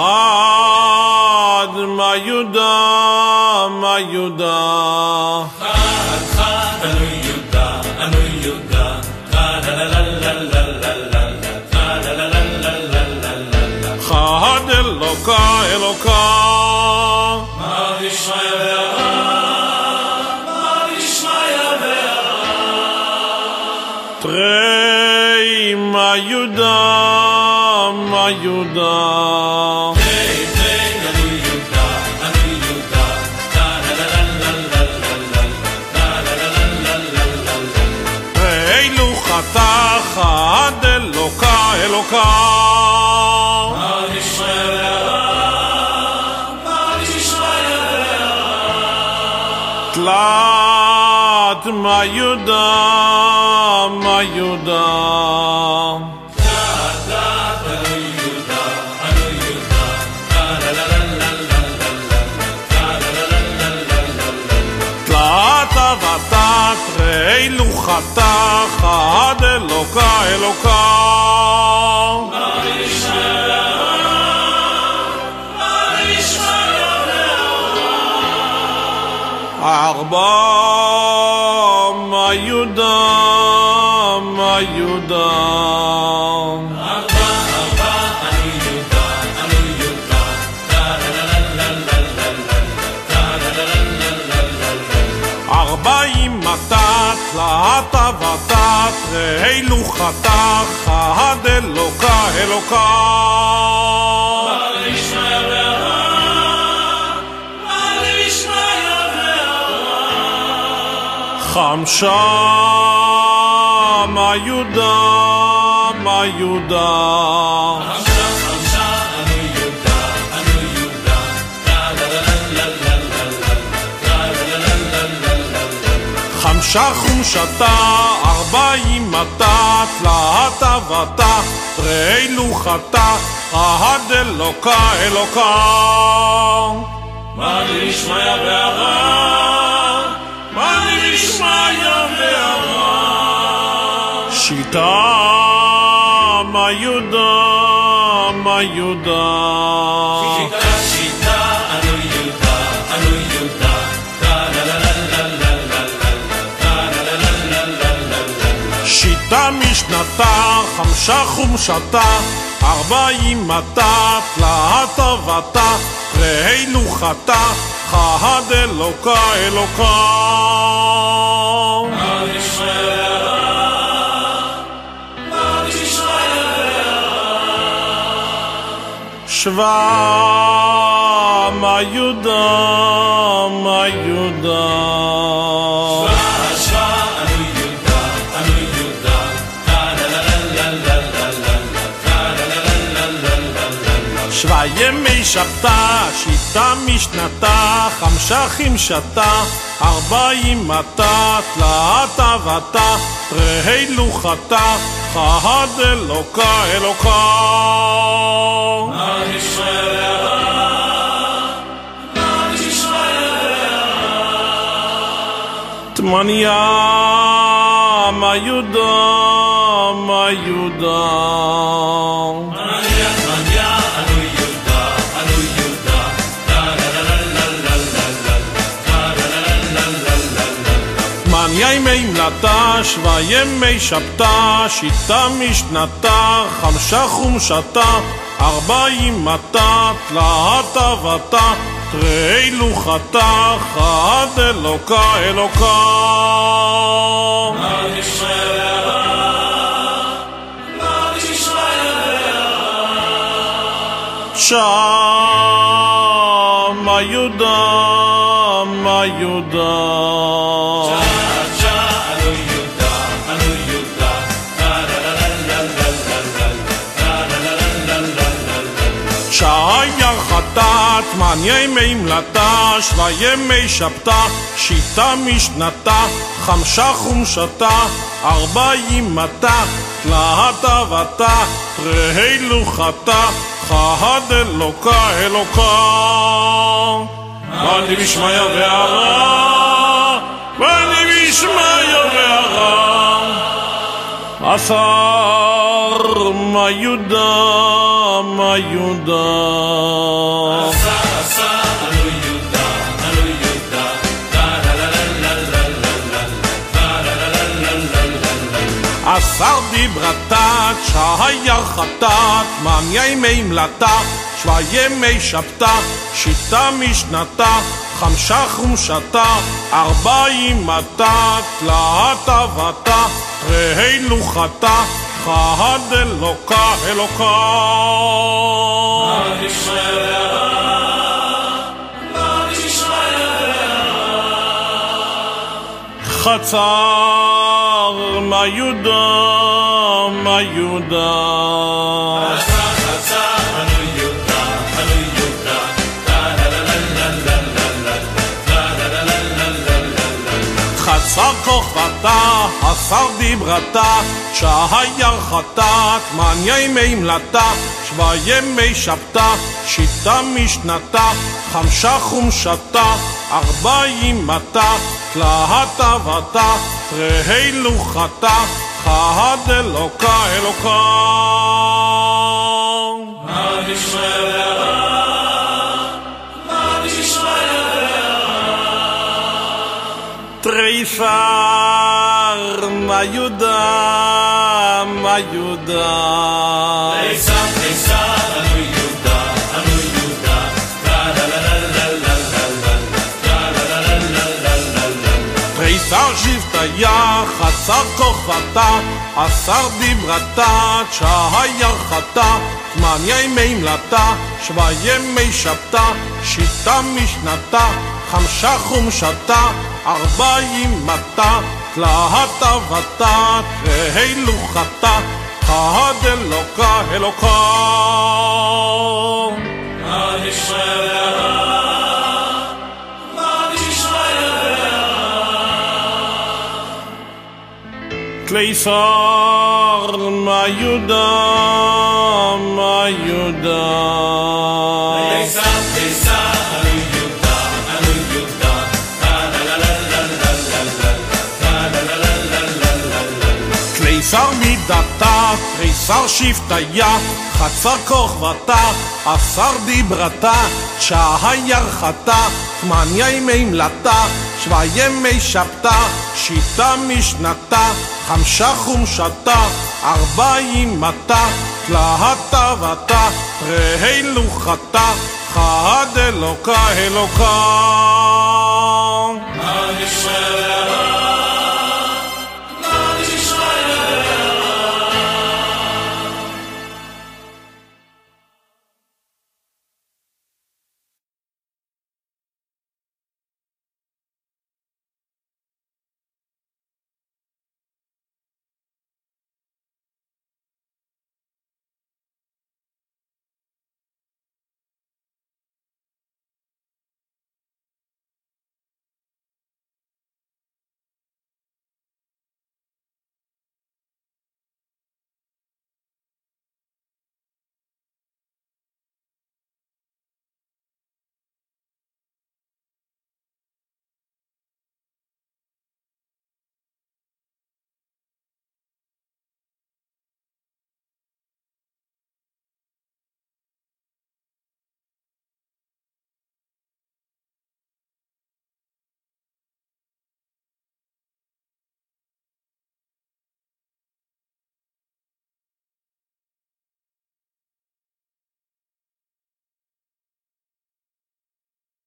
خاد ما يدا ما يدا خاد خاد أنو يدا أنو يدا خاد لا لا لا لا لا لا خاد لا لا لا لا لا لا خاد إلوكا إلوكا ما بيشمع ما بيشمع تري ما يدا Atlatma Yuda, ma Yuda. אילו חטא אחד אלוקה אלוקה ארבעם היודם, היודם. ארבע, ארבע, אני יהודה, אני יהודה. ארבעים מתת, לאטה ותת, אלו חתך, עד אלוקה, אלוקה. חמשה מה יהודה מה יהודה חמשה חומשתה ארבעים מתה תלת אבתה תרי לוחתה חד אלוקה אלוקה מה נשמע והרע? מה דשמיא ואמרה שיטה מה יהודה מה יהודה שיטה שיטה אנו יהודה אנו יהודה שיטה משנתה, חמשה חומשתה, ארבעים מתה, תלאתה ותה, ראה לוחתה, Ha de lokay lokon Ha de shveyer Ha de shveyer Shva ma judah ma judah Shva ani judah ani שיטה משנתה, חמשה חמשתה, ארבעים מתה, תלת אבתה, תרי לוחתה, חד אלוקה אלוקה. תמניה, מה יהודה, מה יהודה. מלטה, שווה ימי שבתה, שיטה משנתה, חמשה חומשתה, ארבעים מתה, תלת אבתה, תרי לוחתה, חד אלוקה אלוקה. שמה יהודה, מה יהודה. שהיה חטאת, מניה ימי מלטה, שווה ימי שבתה, שיטה משנתה, חמשה חומשתה, ארבעים מתה, תלת אבתה, תרי לוחתה, חד אלוקה אלוקה. ואני בשמיא והרע, ואני בשמיא והרע. עשר מה יהודה, מה יהודה. עשה, עשר דיברתת, שהיה חטאת, מן ימי מלטה, שבע ימי שבתה, שיטה משנתה, חמשה חומשתה, ארבעים מתת, להטה אבתה, ראה לוחתה. חד אלוקה אלוקה. חצר מה יהודה, מה יהודה. כוכבתה, עשר דיברתה, שהיה חטאת, מניה ימי מלאתה, שווה ימי שבתה, שיטה משנתה, חמשה חומשתה, ארבעים מתה, תלת אבתה, תרהי לוחתה, חד אלוקה אלוקה. עד ישראל תריסר, מה יהודה, מה יהודה. עיסה עיסה עלו יהודה עלו יהודה תריסר שבטיה, חצר כוכבתה, עשר דיברתה, שהיה חטא, תמניה ימי מלאתה, שווה ימי שבתה, שיטה משנתה, חמשה חומשתה, ארבעים מתה, תלת אבתה, תרהי לוחתה, חד אלוקה אלוקה. עד ישראל הרע עד ישראל תליסר, מה מידתה, תריסר שבטיה, חצר כוכבתה, עשר דיברתה, שהיה חטא, תמניה ימי מלאתה, שווה ימי שבתה, שיטה משנתה, חמשה חומשתה, ארבעים מתה, תלת אבתה, תרהי לוחתה, חד אלוקה אלוקה.